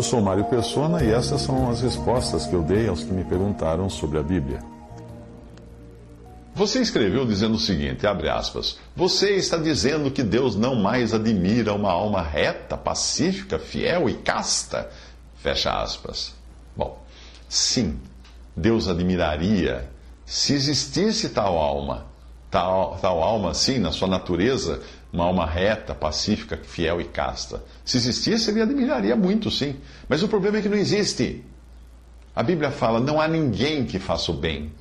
Eu sou Mário Persona e essas são as respostas que eu dei aos que me perguntaram sobre a Bíblia. Você escreveu dizendo o seguinte, abre aspas, você está dizendo que Deus não mais admira uma alma reta, pacífica, fiel e casta? Fecha aspas. Bom, sim, Deus admiraria se existisse tal alma, tal, tal alma, sim, na sua natureza, uma alma reta, pacífica, fiel e casta. Se existisse, ele admiraria muito, sim. Mas o problema é que não existe. A Bíblia fala: não há ninguém que faça o bem.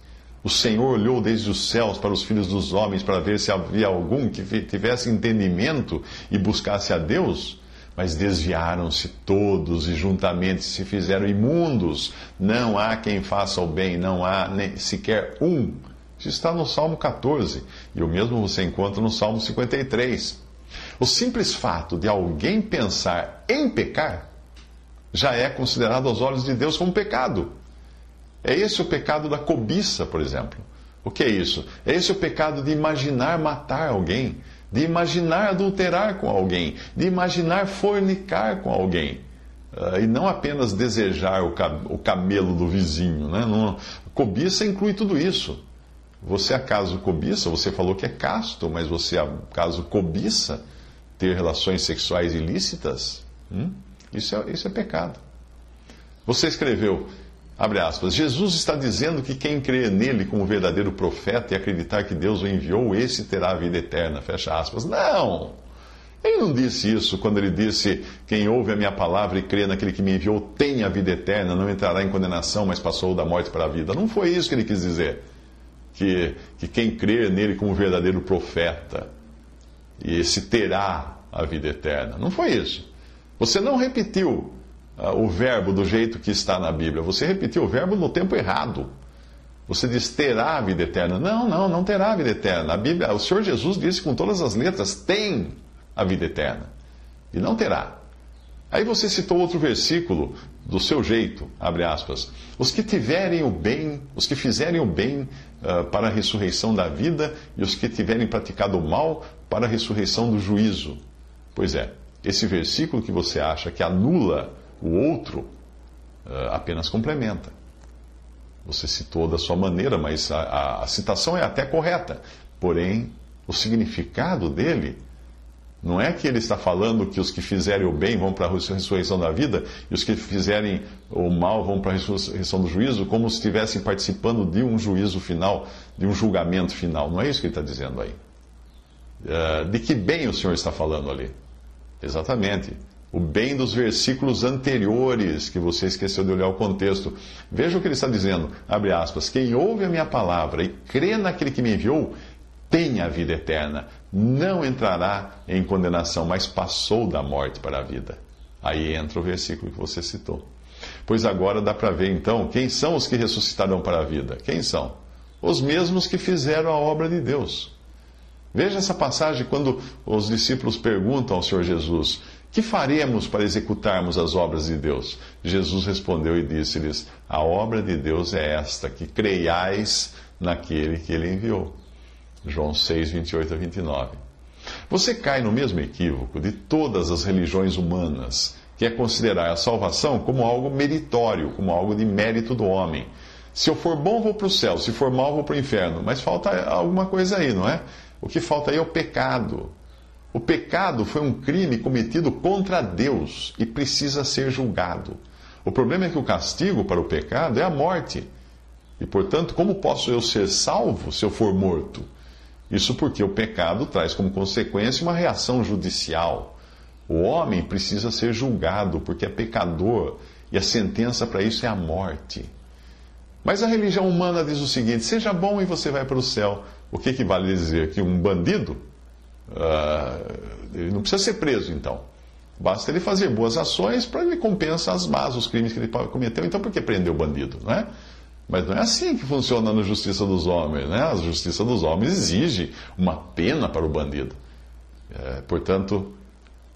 O Senhor olhou desde os céus para os filhos dos homens para ver se havia algum que tivesse entendimento e buscasse a Deus, mas desviaram-se todos e juntamente se fizeram imundos. Não há quem faça o bem, não há nem sequer um. Isso está no Salmo 14 e o mesmo você encontra no Salmo 53. O simples fato de alguém pensar em pecar já é considerado aos olhos de Deus como pecado. É esse o pecado da cobiça, por exemplo. O que é isso? É esse o pecado de imaginar matar alguém, de imaginar adulterar com alguém, de imaginar fornicar com alguém. Uh, e não apenas desejar o, o camelo do vizinho. Né? Não, cobiça inclui tudo isso. Você acaso cobiça? Você falou que é casto, mas você acaso cobiça ter relações sexuais ilícitas? Hum? Isso, é, isso é pecado. Você escreveu. Abre aspas. Jesus está dizendo que quem crê nele como verdadeiro profeta e acreditar que Deus o enviou, esse terá a vida eterna. Fecha aspas. Não! Ele não disse isso quando ele disse: Quem ouve a minha palavra e crê naquele que me enviou tem a vida eterna, não entrará em condenação, mas passou da morte para a vida. Não foi isso que ele quis dizer. Que, que quem crê nele como verdadeiro profeta, e esse terá a vida eterna. Não foi isso. Você não repetiu uh, o verbo do jeito que está na Bíblia. Você repetiu o verbo no tempo errado. Você diz terá a vida eterna. Não, não, não terá a vida eterna. A Bíblia, o Senhor Jesus disse com todas as letras: tem a vida eterna. E não terá. Aí você citou outro versículo do seu jeito, abre aspas. Os que tiverem o bem, os que fizerem o bem uh, para a ressurreição da vida, e os que tiverem praticado o mal para a ressurreição do juízo. Pois é, esse versículo que você acha que anula o outro uh, apenas complementa. Você citou da sua maneira, mas a, a, a citação é até correta. Porém, o significado dele não é que ele está falando que os que fizerem o bem vão para a ressurreição da vida e os que fizerem o mal vão para a ressurreição do juízo, como se estivessem participando de um juízo final, de um julgamento final. Não é isso que ele está dizendo aí. Uh, de que bem o Senhor está falando ali? Exatamente o bem dos versículos anteriores, que você esqueceu de olhar o contexto. Veja o que ele está dizendo, abre aspas, quem ouve a minha palavra e crê naquele que me enviou, tem a vida eterna, não entrará em condenação, mas passou da morte para a vida. Aí entra o versículo que você citou. Pois agora dá para ver então quem são os que ressuscitarão para a vida. Quem são? Os mesmos que fizeram a obra de Deus. Veja essa passagem quando os discípulos perguntam ao Senhor Jesus: que faremos para executarmos as obras de Deus? Jesus respondeu e disse-lhes: A obra de Deus é esta, que creiais naquele que ele enviou. João 6, 28 a 29. Você cai no mesmo equívoco de todas as religiões humanas, que é considerar a salvação como algo meritório, como algo de mérito do homem. Se eu for bom, vou para o céu, se for mal, vou para o inferno. Mas falta alguma coisa aí, não é? O que falta aí é o pecado. O pecado foi um crime cometido contra Deus e precisa ser julgado. O problema é que o castigo para o pecado é a morte. E, portanto, como posso eu ser salvo se eu for morto? Isso porque o pecado traz como consequência uma reação judicial. O homem precisa ser julgado porque é pecador e a sentença para isso é a morte. Mas a religião humana diz o seguinte: seja bom e você vai para o céu. O que, que vale dizer? Que um bandido uh, não precisa ser preso, então. Basta ele fazer boas ações para ele compensar as más, os crimes que ele cometeu. Então, por que prender o bandido, não é? Mas não é assim que funciona na justiça dos homens, né? A justiça dos homens exige uma pena para o bandido. É, portanto,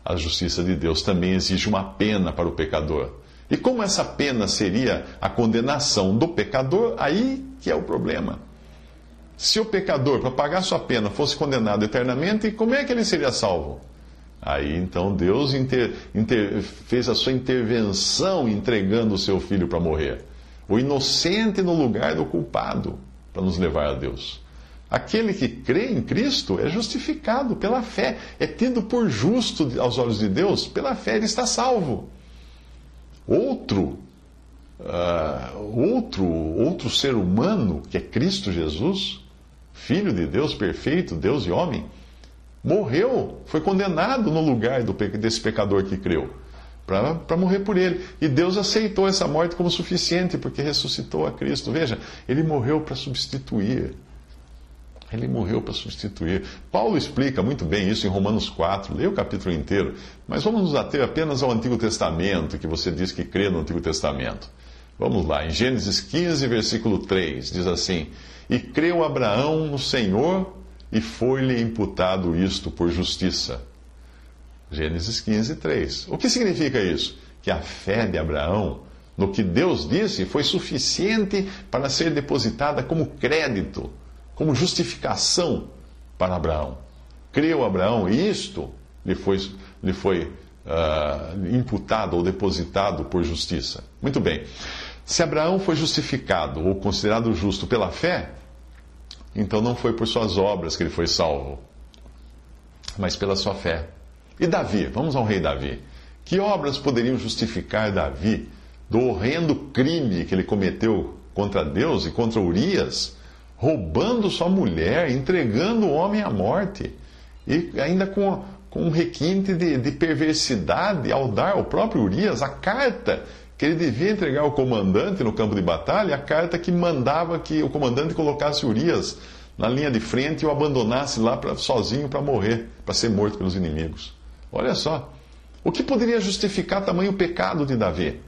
a justiça de Deus também exige uma pena para o pecador. E como essa pena seria a condenação do pecador, aí que é o problema. Se o pecador, para pagar sua pena, fosse condenado eternamente, como é que ele seria salvo? Aí então Deus inter, inter, fez a sua intervenção entregando o seu filho para morrer. O inocente no lugar do culpado, para nos levar a Deus. Aquele que crê em Cristo é justificado pela fé, é tido por justo aos olhos de Deus, pela fé ele está salvo. Outro, uh, outro, outro ser humano, que é Cristo Jesus, Filho de Deus perfeito, Deus e homem, morreu, foi condenado no lugar desse pecador que creu, para morrer por ele. E Deus aceitou essa morte como suficiente, porque ressuscitou a Cristo. Veja, ele morreu para substituir. Ele morreu para substituir. Paulo explica muito bem isso em Romanos 4, leia o capítulo inteiro, mas vamos nos ater apenas ao Antigo Testamento, que você diz que crê no Antigo Testamento. Vamos lá, em Gênesis 15, versículo 3, diz assim: E creu Abraão no Senhor e foi-lhe imputado isto por justiça. Gênesis 15, 3. O que significa isso? Que a fé de Abraão no que Deus disse foi suficiente para ser depositada como crédito, como justificação para Abraão. Creu Abraão e isto lhe foi, lhe foi uh, imputado ou depositado por justiça. Muito bem. Se Abraão foi justificado ou considerado justo pela fé, então não foi por suas obras que ele foi salvo, mas pela sua fé. E Davi, vamos ao rei Davi. Que obras poderiam justificar Davi do horrendo crime que ele cometeu contra Deus e contra Urias, roubando sua mulher, entregando o homem à morte, e ainda com, com um requinte de, de perversidade ao dar ao próprio Urias a carta que ele devia entregar ao comandante no campo de batalha a carta que mandava que o comandante colocasse Urias na linha de frente e o abandonasse lá pra, sozinho para morrer, para ser morto pelos inimigos. Olha só. O que poderia justificar tamanho pecado de Davi?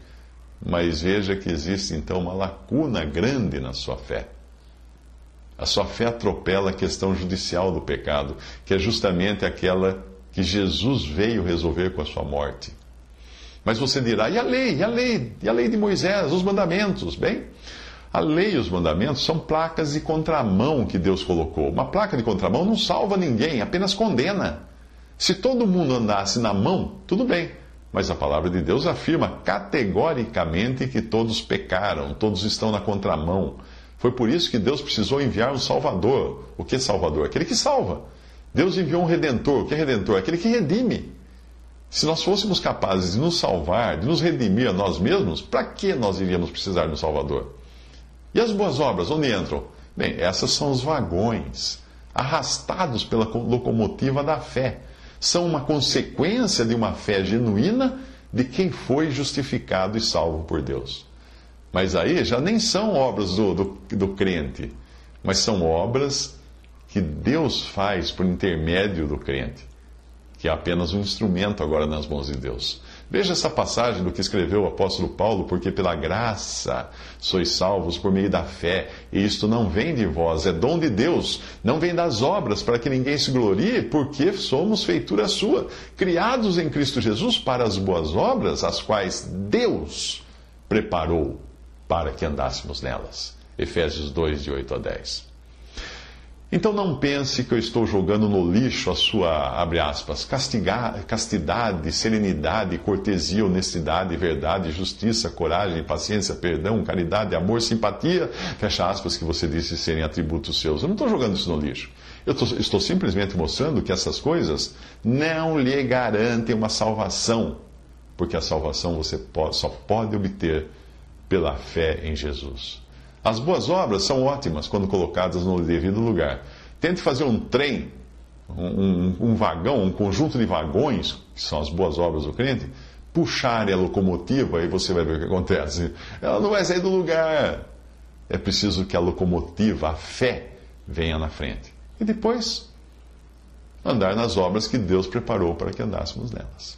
Mas veja que existe então uma lacuna grande na sua fé. A sua fé atropela a questão judicial do pecado, que é justamente aquela que Jesus veio resolver com a sua morte. Mas você dirá, e a lei? E a lei? E a lei de Moisés? Os mandamentos? Bem, a lei e os mandamentos são placas de contramão que Deus colocou. Uma placa de contramão não salva ninguém, apenas condena. Se todo mundo andasse na mão, tudo bem. Mas a palavra de Deus afirma categoricamente que todos pecaram, todos estão na contramão. Foi por isso que Deus precisou enviar um Salvador. O que Salvador? Aquele que salva. Deus enviou um Redentor. O que é Redentor? Aquele que redime. Se nós fôssemos capazes de nos salvar, de nos redimir a nós mesmos, para que nós iríamos precisar do Salvador? E as boas obras, onde entram? Bem, essas são os vagões, arrastados pela locomotiva da fé. São uma consequência de uma fé genuína de quem foi justificado e salvo por Deus. Mas aí já nem são obras do, do, do crente, mas são obras que Deus faz por intermédio do crente que é apenas um instrumento agora nas mãos de Deus. Veja essa passagem do que escreveu o apóstolo Paulo, porque pela graça sois salvos por meio da fé, e isto não vem de vós, é dom de Deus, não vem das obras, para que ninguém se glorie, porque somos feitura sua, criados em Cristo Jesus para as boas obras, as quais Deus preparou para que andássemos nelas. Efésios 2, de 8 a 10. Então não pense que eu estou jogando no lixo a sua, abre aspas, castigar, castidade, serenidade, cortesia, honestidade, verdade, justiça, coragem, paciência, perdão, caridade, amor, simpatia, fecha aspas, que você disse serem atributos seus. Eu não estou jogando isso no lixo. Eu tô, estou simplesmente mostrando que essas coisas não lhe garantem uma salvação, porque a salvação você pode, só pode obter pela fé em Jesus. As boas obras são ótimas quando colocadas no devido lugar. Tente fazer um trem, um, um, vagão, um conjunto de vagões, que são as boas obras do crente, puxar a locomotiva e você vai ver o que acontece. Ela não vai sair do lugar. É preciso que a locomotiva, a fé, venha na frente. E depois, andar nas obras que Deus preparou para que andássemos nelas.